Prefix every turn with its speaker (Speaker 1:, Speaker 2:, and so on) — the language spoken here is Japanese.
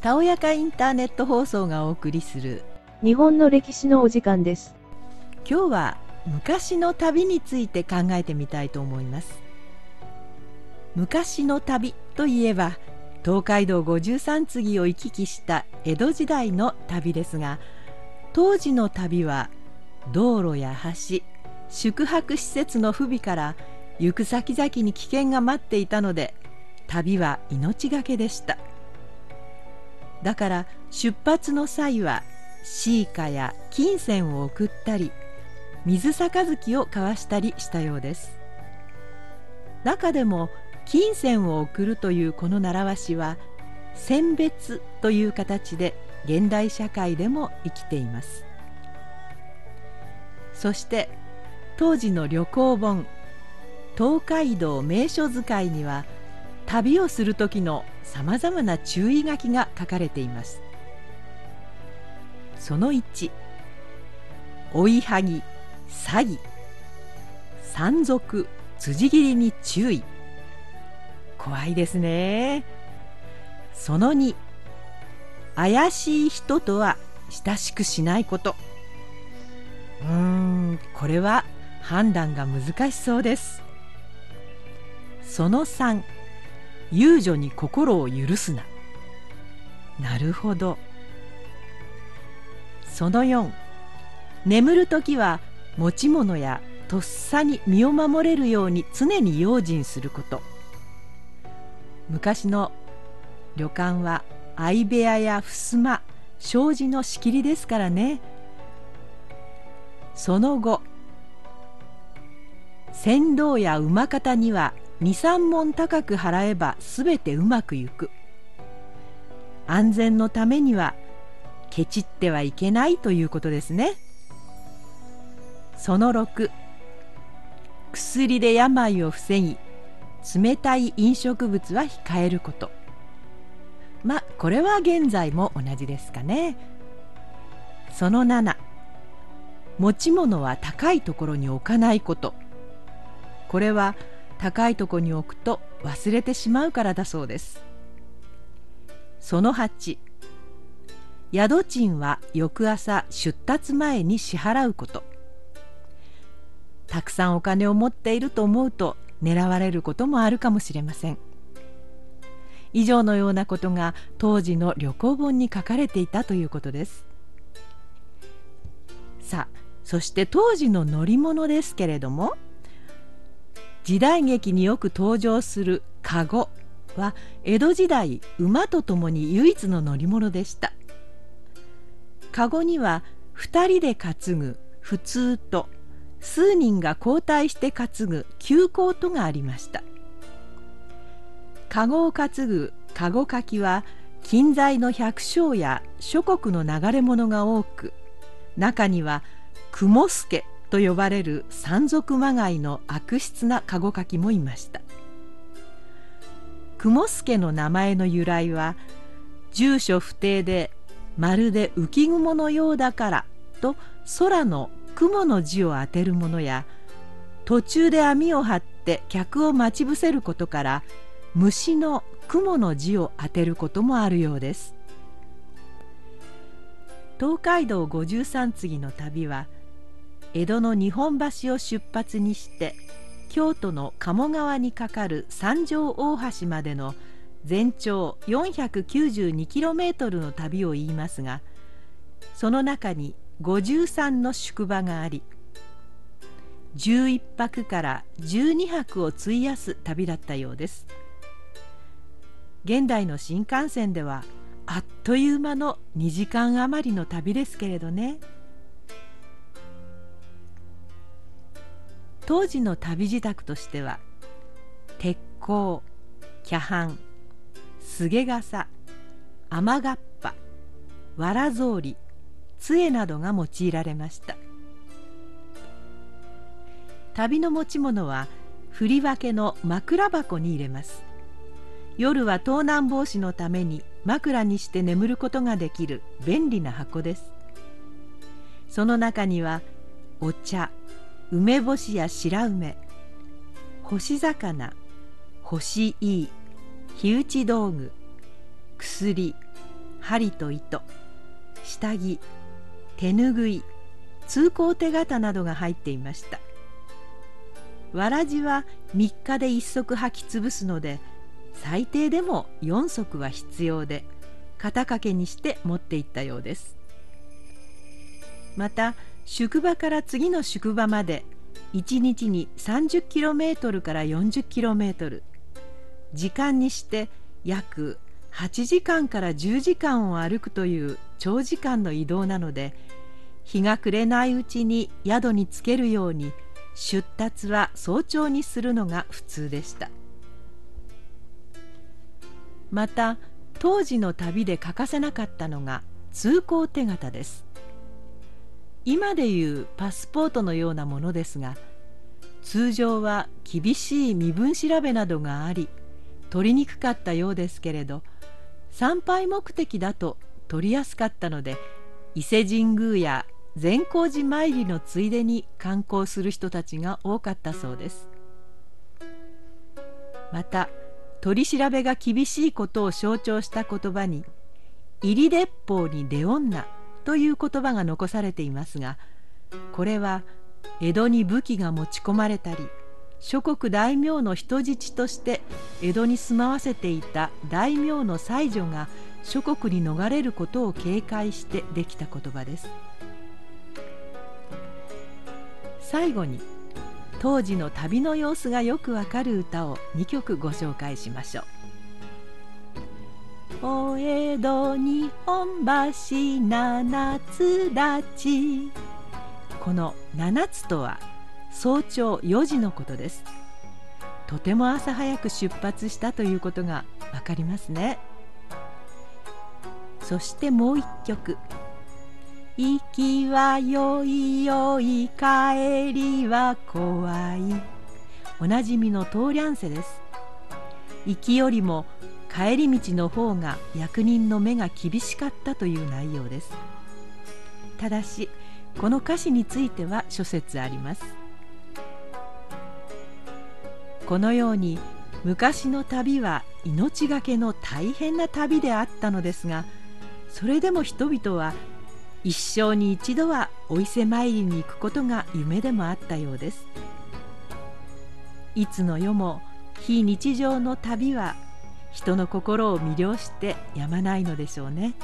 Speaker 1: たおやかインターネット放送がお送りする
Speaker 2: 日本の歴史のお時間です。
Speaker 1: 今日は昔の旅について考えてみたいと思います昔の旅といえば東海道五十三次を行き来した江戸時代の旅ですが当時の旅は道路や橋宿泊施設の不備から行く先々に危険が待っていたので旅は命がけでした。だから出発の際はシーカや金銭を送ったり水杯を交わしたりしたようです。中でも金銭を送るというこの習わしは選別という形で現代社会でも生きています。そして当時の旅行本「東海道名所図いには旅をする時のさまざまな注意書きが書かれています。その1追いはぎ詐欺。山賊辻斬りに注意。怖いですね。その2怪しい人とは親しくしないこと。うーんこれは判断が難しそうです。その3遊女に心を許すな。なるほど。その4眠る時は持ち物やとっさに身を守れるように常に用心すること。昔の旅館は相部屋や襖障子の仕切りですからね。その後船頭や馬方には23門高く払えば全てうまくいく。安全のためにはケチってはいけないということですね。その6薬で病を防ぎ冷たい飲食物は控えること。まあこれは現在も同じですかね。その7持ち物は高いところに置かないこと。これは高いとこに置くと忘れてしまうからだそうです。その8宿賃は翌朝出立前に支払うこと。たくさんお金を持っていると思うと狙われることもあるかもしれません。以上のようなことが当時の旅行本に書かれていたということです。さあそして当時の乗り物ですけれども時代劇によく登場する籠は江戸時代馬と共に唯一の乗り物でした。籠には2人で担ぐ普通と数人が交代して担ぐ急行とがありました。籠を担ぐ籠かきは近在の百姓や諸国の流れ物が多く中には雲助と呼ばれる山賊まがいの悪質な籠かきもいました。雲助の名前の由来は住所不定でまるで浮雲のようだからと空の雲の字を当てるものや途中で網を張って客を待ち伏せることから虫の雲の字を当てることもあるようです。東海道五十三次の旅は江戸の日本橋を出発にして京都の鴨川に架かる三条大橋までの全長 492km の旅を言いますがその中に53の宿場があり11泊から12泊を費やす旅だったようです。現代の新幹線ではあっという間の2時間余りの旅ですけれどね。当時の旅支度としては鉄鋼キャすげ傘雨がっぱわら草履杖などが用いられました。旅の持ち物は振り分けの枕箱に入れます。夜は盗難防止のために枕にして眠ることができる便利な箱です。その中にはお茶梅干しや白梅干し魚干しいい火打ち道具薬針と糸下着手ぬぐい通行手形などが入っていました。わらじは3日で1足履き潰すので最低でも4足は必要で肩掛けにして持っていったようです。また宿場から次の宿場まで1日に 30km から 40km 時間にして約8時間から10時間を歩くという長時間の移動なので日が暮れないうちに宿につけるように出立は早朝にするのが普通でした。また当時の旅で欠かせなかったのが通行手形です。今でいうパスポートのようなものですが通常は厳しい身分調べなどがあり取りにくかったようですけれど参拝目的だと取りやすかったので伊勢神宮や善光寺参りのついでに観光する人たちが多かったそうです。また取り調べが厳しいことを象徴した言葉に「入り鉄砲に出女」という言葉が残されていますがこれは江戸に武器が持ち込まれたり諸国大名の人質として江戸に住まわせていた大名の妻女が諸国に逃れることを警戒してできた言葉です最後に当時の旅の様子がよくわかる歌を2曲ご紹介しましょう。お江戸日本橋七つ立ち。この七つとは早朝4時のことです。とても朝早く出発したということがわかりますね。そしてもう一曲「行きはよいよい帰りは怖い」おなじみのトーリャンセです。行きよりも帰り道の方が役人の目が厳しかったという内容です。ただしこの歌詞については諸説あります。このように昔の旅は命がけの大変な旅であったのですがそれでも人々は一生に一度はお伊勢参りに行くことが夢でもあったようです。いつの世も非日常の旅は人の心を魅了してやまないのでしょうね。